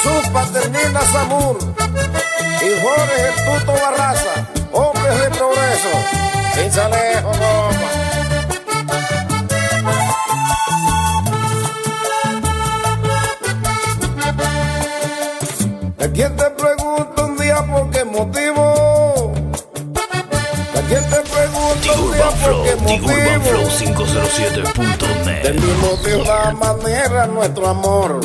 Jesús Paternina Zamur y Jorge Tuto Barraza, hombres de progreso, sin salejo, goma. ¿A quién te pregunto un día por qué motivo? ¿A quién te pregunto un día por qué motivo? TigurbanFlow507.net Del mismo de la manera nuestro amor.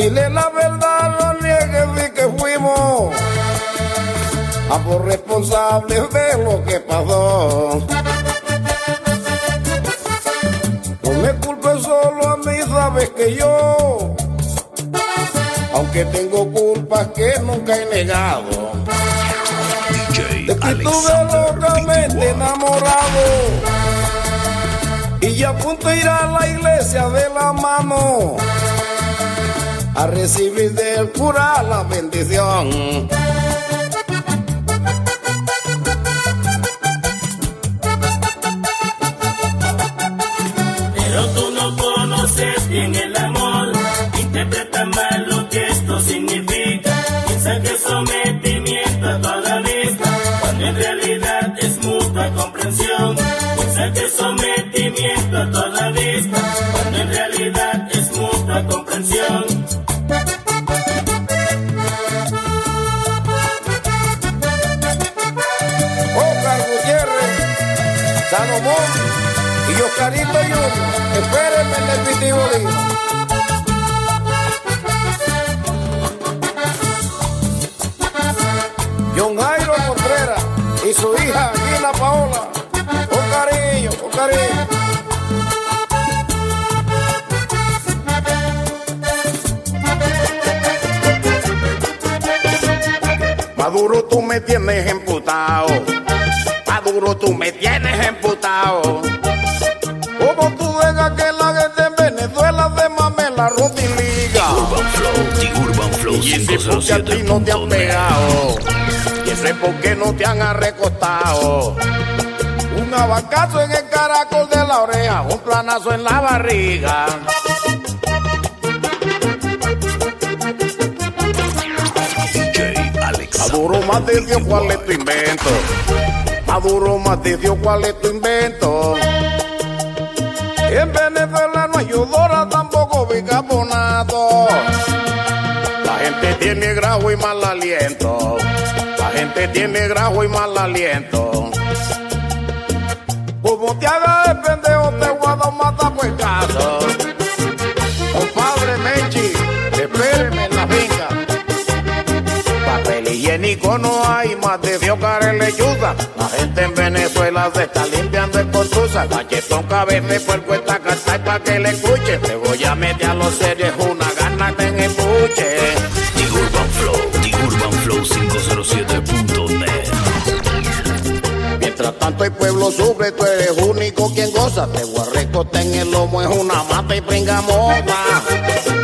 Dile la verdad, no niegues de que fuimos ambos responsables de lo que pasó. No me culpes solo a mí, sabes que yo, aunque tengo culpas que nunca he negado, DJ de que estuve locamente enamorado y ya a punto ir a la iglesia de la mano a recibir del cura la bendición. Pero tú no conoces bien el amor, interpreta mal lo que esto significa. Piensa que sometimiento a toda vista, cuando en realidad es mutua comprensión. Piensa que sometimiento a toda vista, cuando en realidad es mutua comprensión. Y Oscarito Junior, espérenme en el Pitibolín. John Jairo Contreras y su hija Gina Paola, con cariño, con cariño. Maduro tú me tienes emputado. Maduro tú me tienes emputado. Y ese porque a ti no te han TigurbanFlow507.net pegado. Y ese porque no te han arrecostado. Un abacazo en el caracol de la oreja, un planazo en la barriga. Maduro más te dio cuál es tu invento. Maduro más te dio cuál es tu invento. En Venezuela no hay odora, tampoco bicarbonato. Tiene grajo y mal aliento. La gente tiene grajo y mal aliento. Como te haga el pendejo, te voy a mata por caso. Compadre Menchi, espéreme en la finca. Papel higiénico no hay, más de Dios lechuza. La gente en Venezuela se está limpiando el contusa. Cachetón cabeza de puerco esta carta para que le escuche. Te voy a meter a los serios una gana en el tanto el pueblo sufre, tú eres único quien goza. Te recotar en el lomo, es una mata y pringa moda.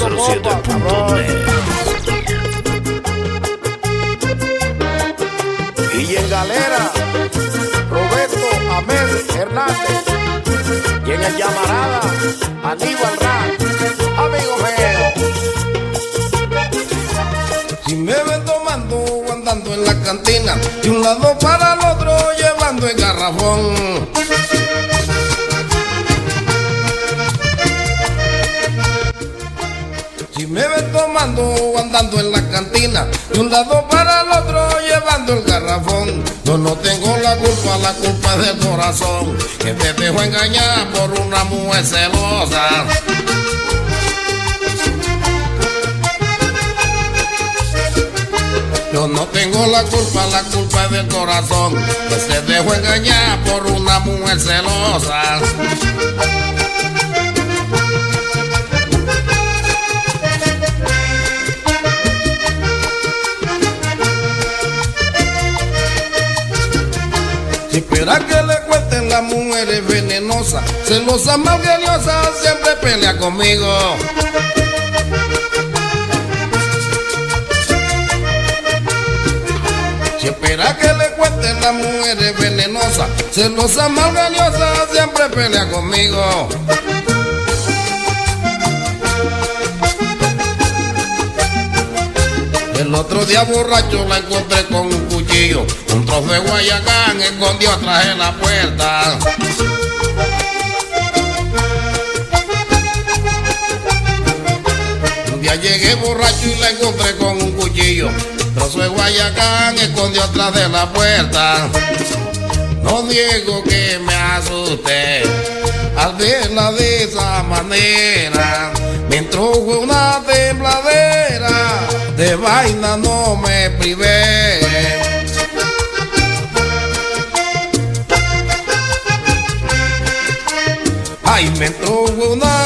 Y en Galera, Roberto Amel Hernández. Y en el Llamarada, Aníbal Ra, amigo mío. Si me ven tomando o andando en la cantina, de un lado para el otro llevando el garrafón. Tomando andando en la cantina, de un lado para el otro llevando el garrafón. Yo no tengo la culpa, la culpa es del corazón, que te dejó engañar por una mujer celosa. Yo no tengo la culpa, la culpa es del corazón, que se dejó engañar por una mujer celosa. Venenosas, celosa, malgeniosa, siempre pelea conmigo. Si espera que le cuenten las mujeres venenosas, celosa, malgeniosa, siempre pelea conmigo. El otro día borracho la encontré con un cuchillo, un trozo de guayacán escondió atrás de la puerta. Llegué borracho y la encontré con un cuchillo, trozo de guayacán escondió atrás de la puerta. No digo que me asusté al verla de esa manera. Me entró una tembladera, de vaina no me privé. Ay, me entró una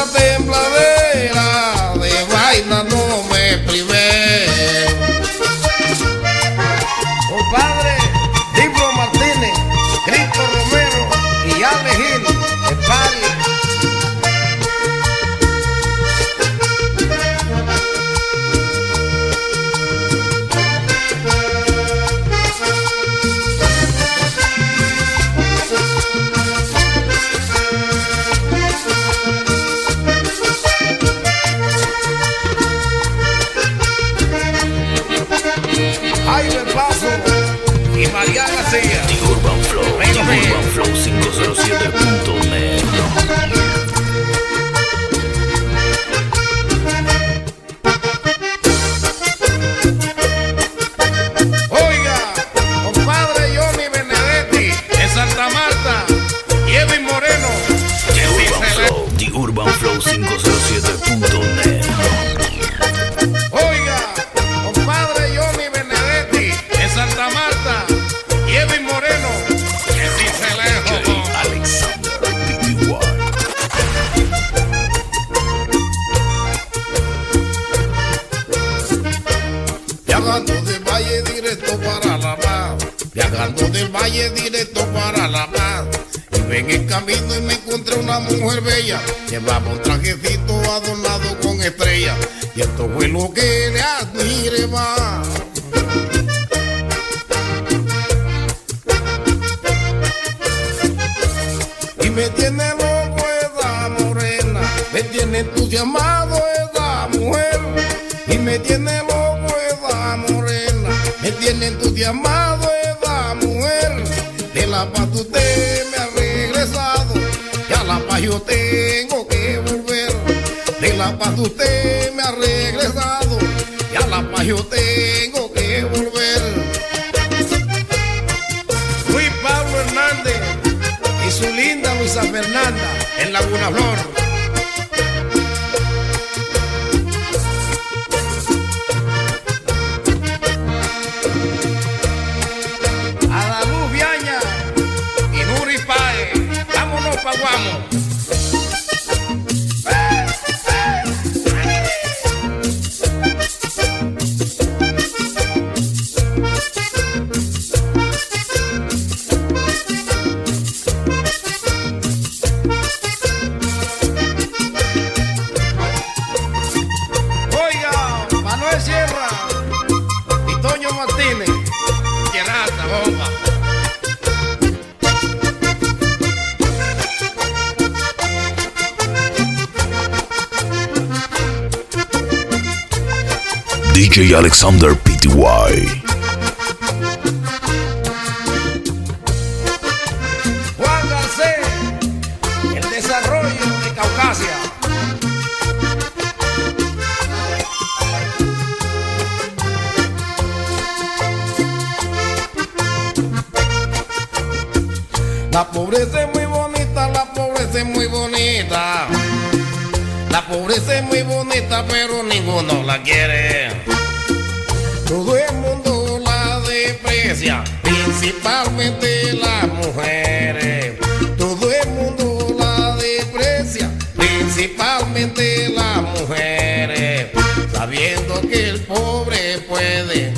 directo para La Paz. Y ven el camino y me encontré una mujer bella, llevaba un trajecito adornado con estrellas. Y esto fue lo que le admiré más. Y me tiene loco esa morena, me tiene entusiasmado esa mujer. Y me tiene loco esa morena, me tiene entusiasmado la paz usted me ha regresado, ya la paz yo tengo que volver. De la paz usted me ha regresado, ya la paz yo tengo que volver. Fui Pablo Hernández y su linda Luisa Fernanda en Laguna Flor. DJ Alexander PTY. El desarrollo de Caucasia. La pobreza es muy bonita, la pobreza es muy bonita. La pobreza es muy bonita, pero ninguno la quiere. principalmente las mujeres. Todo el mundo la desprecia, principalmente las mujeres. Sabiendo que el pobre puede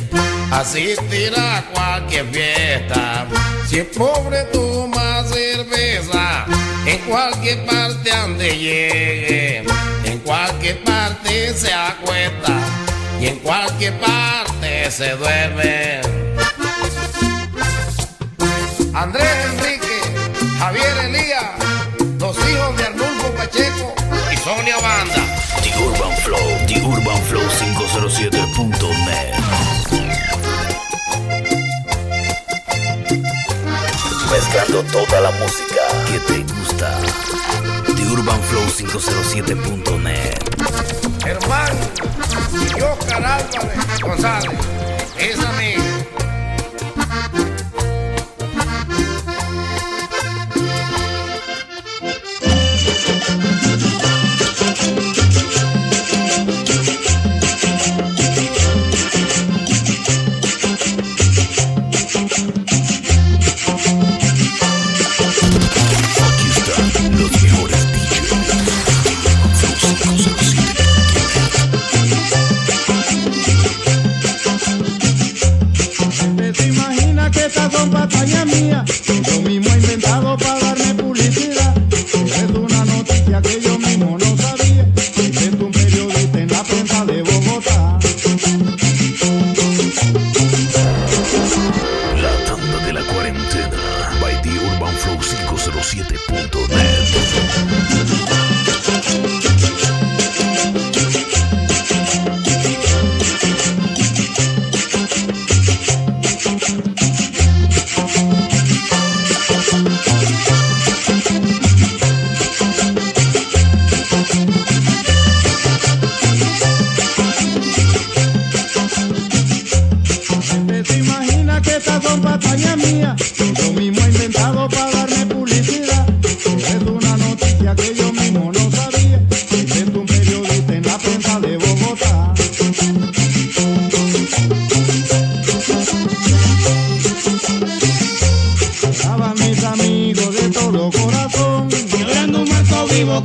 asistir a cualquier fiesta. Si el pobre toma cerveza, en cualquier parte donde llegue, en cualquier parte se acuesta y en cualquier parte se duerme. Andrés Enrique, Javier Elías, los hijos de Arnulfo Pacheco y Sonia Banda. The Urban Flow, The Urban Flow 507.net. Mezclando toda la música que te gusta. The Urban Flow 507.net. Hermano, yo Álvarez González, es amigo.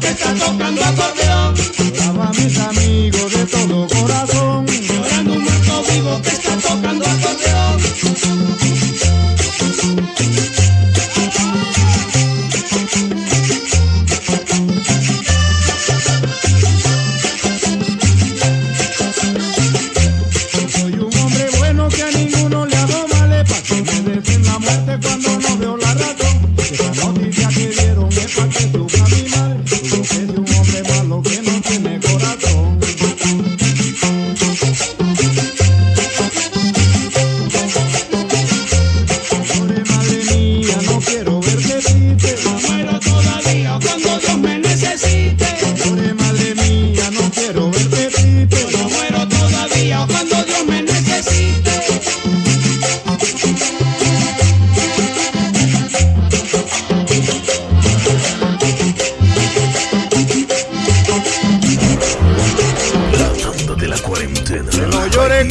que está tocando acordeón. Amo a mis amigos de todo corazón.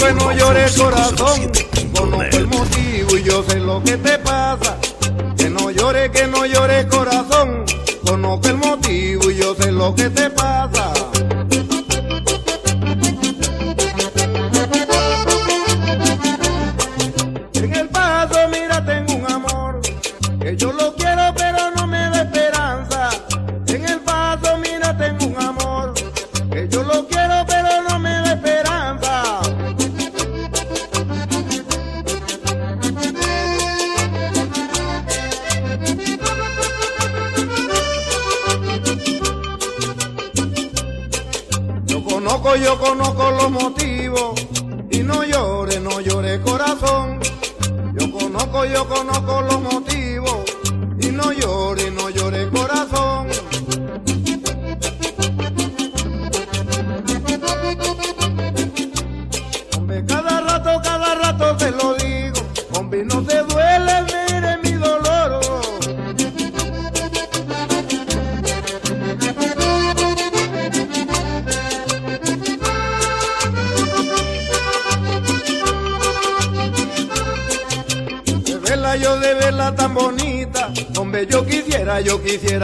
que no llores corazón, conozco el motivo y yo sé lo que te pasa. Que no llores, que no llores corazón, conozco el motivo y yo sé lo que te pasa.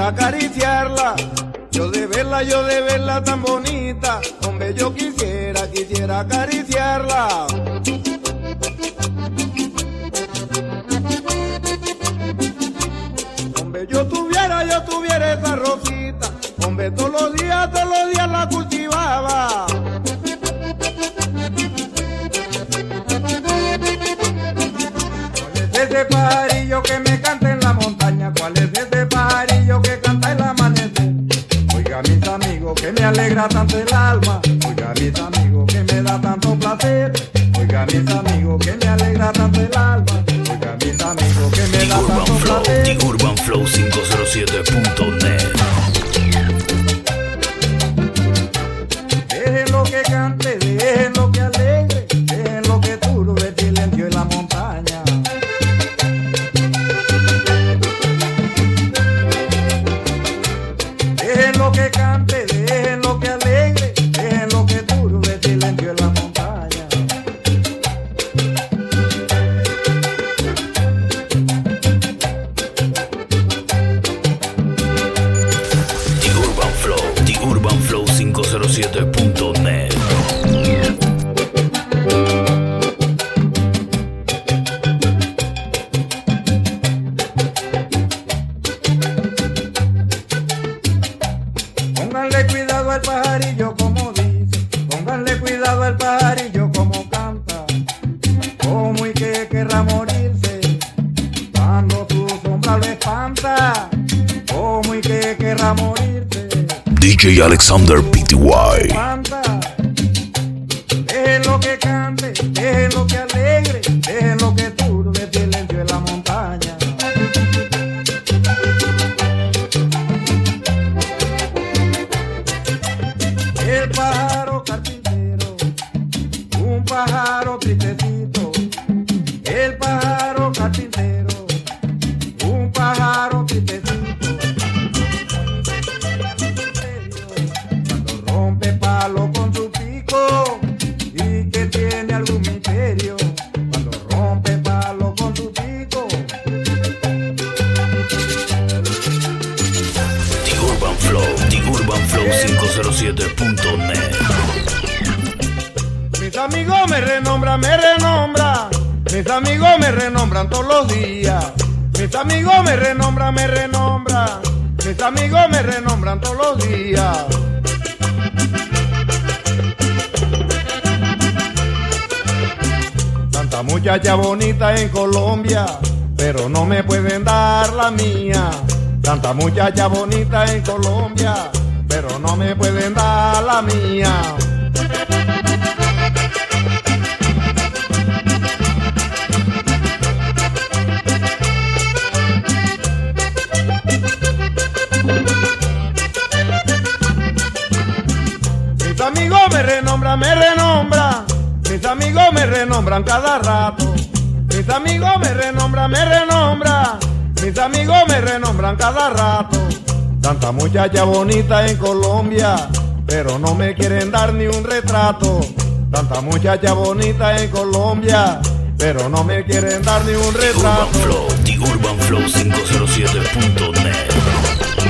acariciarla, yo de verla, yo de verla tan bonita, hombre yo quisiera, quisiera acariciarla. Hombre yo tuviera, yo tuviera esa rosita, hombre todos los días, todos los días la cultivaba. Desde Parillo que me canten alegra tanto el alma. Oiga, mis amigos, que me da tanto placer. Oiga, mis amigos, que me alegra tanto el alma. Oiga, mis amigos, que me The da Urban tanto Flow, placer. The Urban Flow 507.net. Alexander PTY. Renombran todos los días. Mis amigos me renombran, me renombran. Mis amigos me renombran todos los días. Tanta muchacha bonita en Colombia, pero no me pueden dar la mía. Tanta muchacha bonita en Colombia, pero no me pueden dar la mía. Amigos me renombran, me renombran. Mis amigos me renombran cada rato. Mis amigos me renombran, me renombran. Mis amigos me renombran cada rato. Tanta muchacha bonita en Colombia, pero no me quieren dar ni un retrato. Tanta muchacha bonita en Colombia, pero no me quieren dar ni un The Urban retrato. Flow, The Urban Flow 507.net.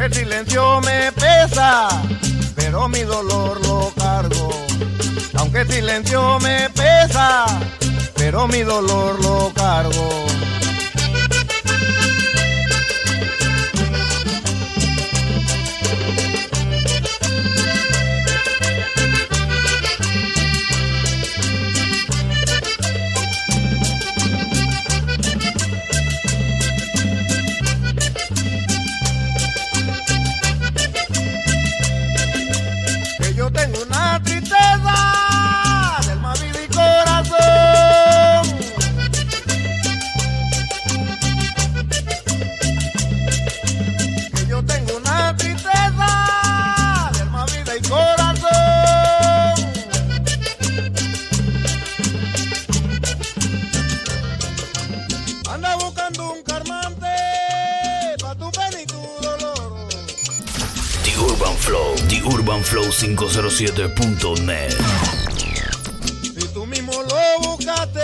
Aunque el silencio me pesa, pero mi dolor lo cargo. Aunque el silencio me pesa, pero mi dolor lo cargo. Flow, The Urban Flow 507.net. Si tú mismo lo buscaste,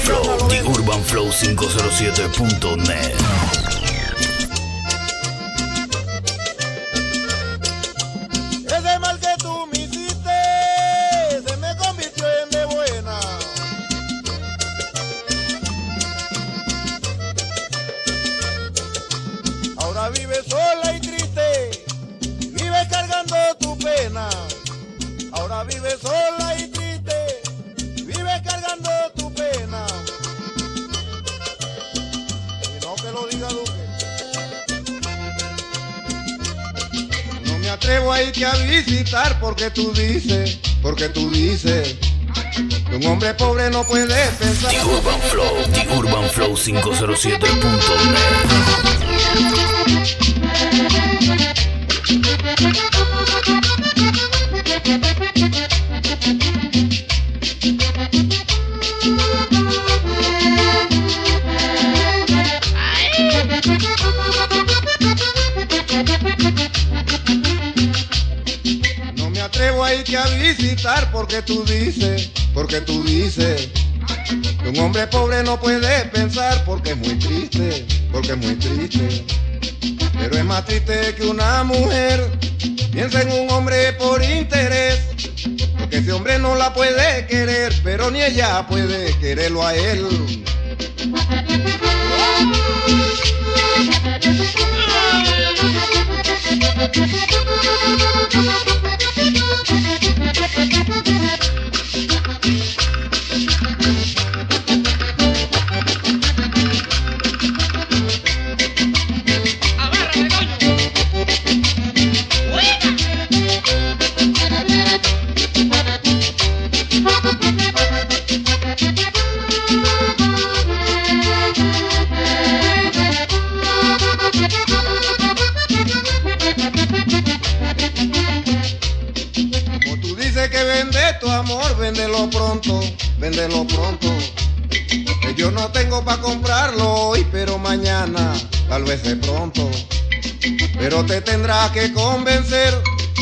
Flow, The Urban Flow 507.net. porque tú dices, porque tú dices que un hombre pobre no puede pensar. The Urban Flow, The Urban Flow 507.net. visitar porque tú dices, porque tú dices que un hombre pobre no puede pensar porque es muy triste, porque es muy triste. Pero es más triste que una mujer piensa en un hombre por interés. Porque ese hombre no la puede querer, pero ni ella puede quererlo a él. Que convencer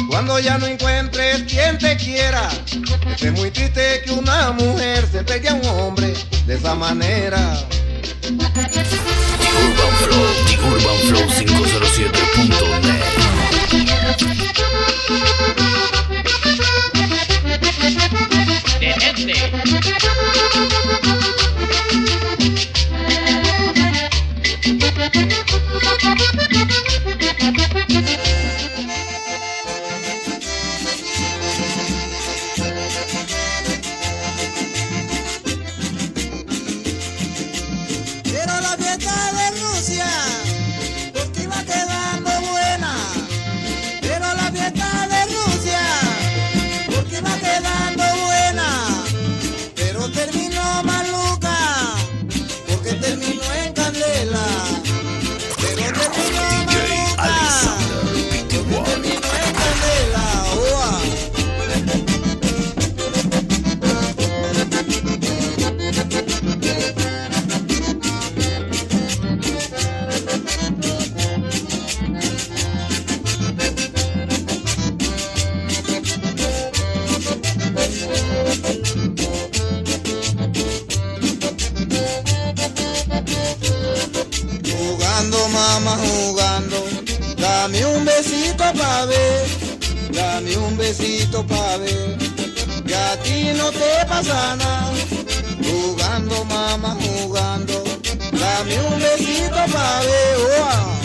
cuando ya no encuentres quien te quiera. Es muy triste que una mujer se pegue a un hombre de esa manera. The Urban Flow, The Urban Flow 507.net. jugando. Dame un besito pa' ver, dame un besito pa' ver, que a ti no te pasa nada. Jugando, mamá, jugando, dame un besito pa' ver. Oh. Ah.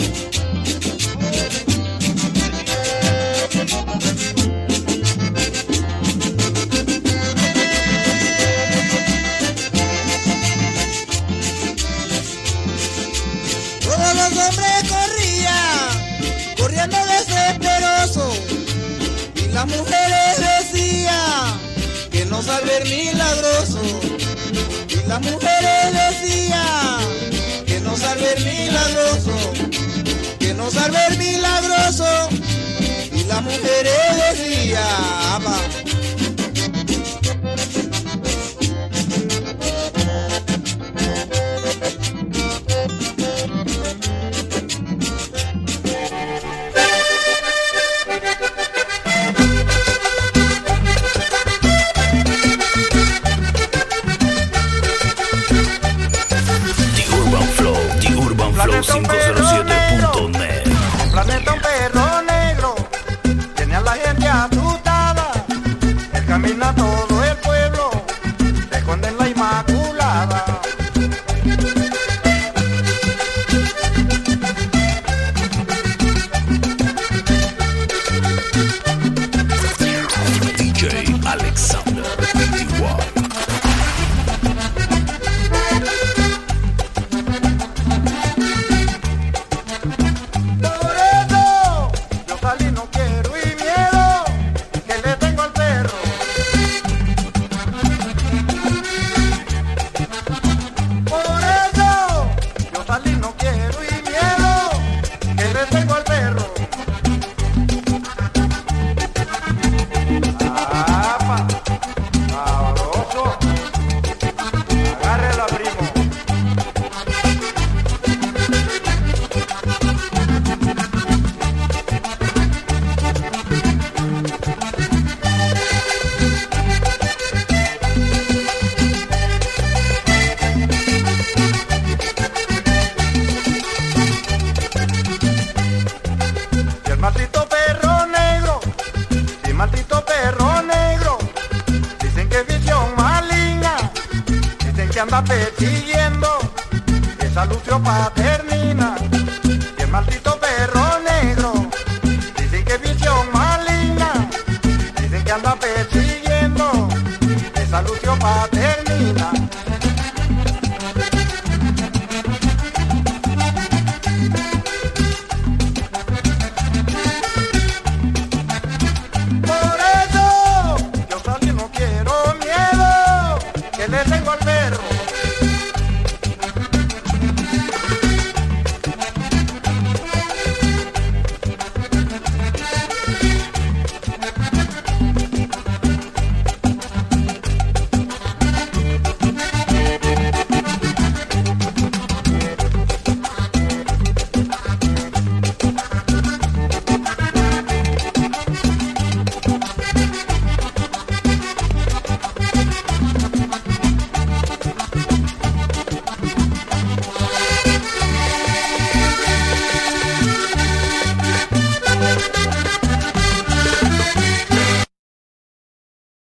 Las mujeres decían que no saber milagroso. Y las mujeres decían que no saber milagroso. Que no saber milagroso. Y las mujeres decían, mujer.